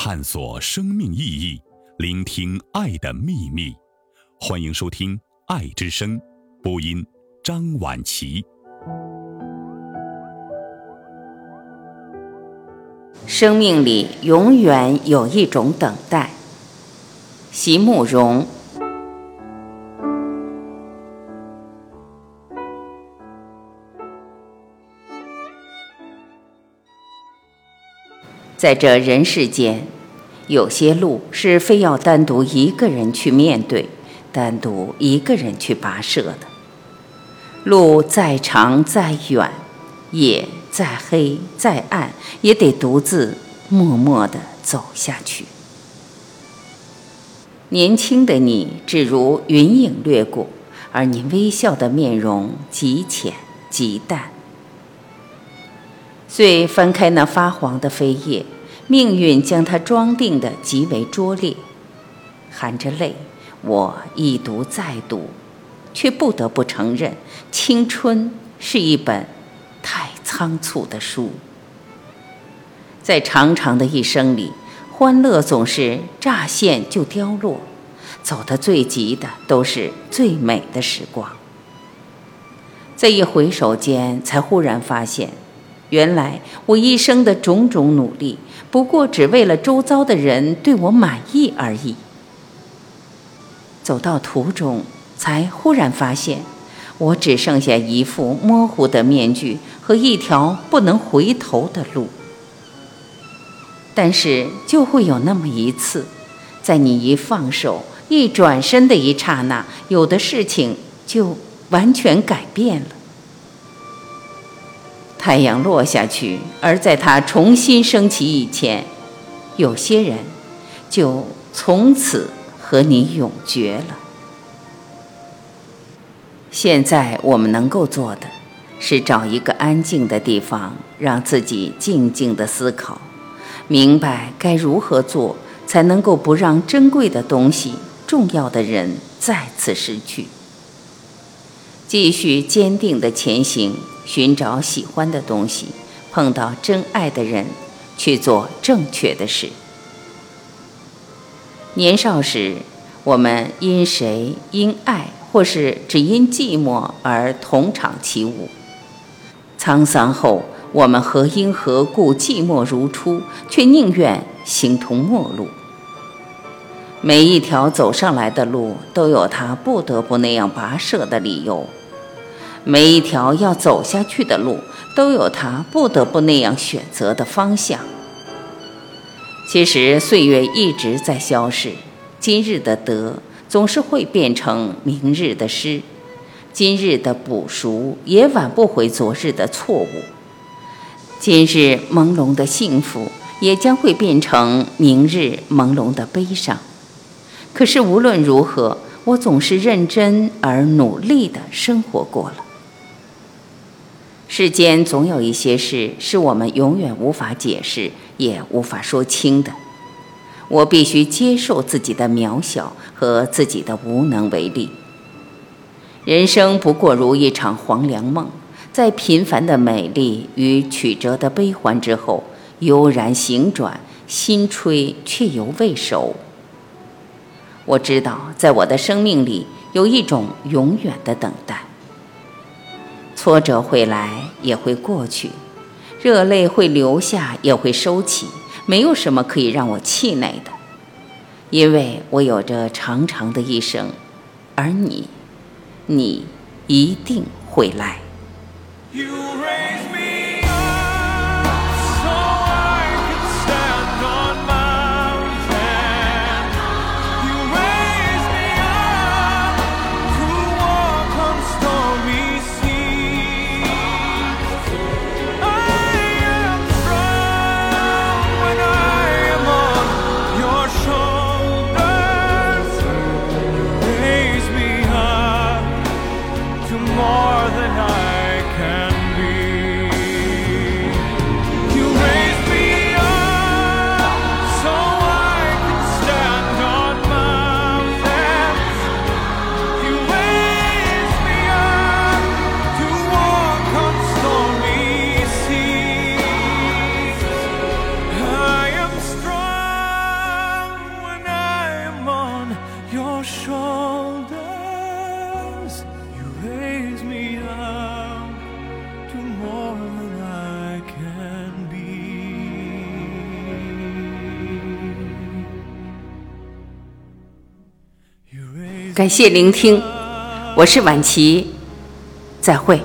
探索生命意义，聆听爱的秘密。欢迎收听《爱之声》，播音张婉琪。生命里永远有一种等待。席慕容。在这人世间，有些路是非要单独一个人去面对，单独一个人去跋涉的。路再长再远，夜再黑再暗，也得独自默默地走下去。年轻的你，只如云影掠过，而你微笑的面容极浅极淡。遂翻开那发黄的扉页，命运将它装订的极为拙劣。含着泪，我一读再读，却不得不承认，青春是一本太仓促的书。在长长的一生里，欢乐总是乍现就凋落，走得最急的都是最美的时光。在一回首间，才忽然发现。原来我一生的种种努力，不过只为了周遭的人对我满意而已。走到途中，才忽然发现，我只剩下一副模糊的面具和一条不能回头的路。但是，就会有那么一次，在你一放手、一转身的一刹那，有的事情就完全改变了。太阳落下去，而在它重新升起以前，有些人就从此和你永绝了。现在我们能够做的，是找一个安静的地方，让自己静静的思考，明白该如何做，才能够不让珍贵的东西、重要的人再次失去。继续坚定的前行。寻找喜欢的东西，碰到真爱的人，去做正确的事。年少时，我们因谁、因爱，或是只因寂寞而同场起舞；沧桑后，我们何因何故寂寞如初，却宁愿形同陌路。每一条走上来的路，都有它不得不那样跋涉的理由。每一条要走下去的路，都有他不得不那样选择的方向。其实岁月一直在消逝，今日的得总是会变成明日的失，今日的补赎也挽不回昨日的错误，今日朦胧的幸福也将会变成明日朦胧的悲伤。可是无论如何，我总是认真而努力地生活过了。世间总有一些事是我们永远无法解释，也无法说清的。我必须接受自己的渺小和自己的无能为力。人生不过如一场黄粱梦，在平凡的美丽与曲折的悲欢之后，悠然行转，心吹却犹未熟。我知道，在我的生命里有一种永远的等待。挫折会来，也会过去；热泪会流下，也会收起。没有什么可以让我气馁的，因为我有着长长的一生，而你，你一定会来。感谢聆听，我是婉琪，再会。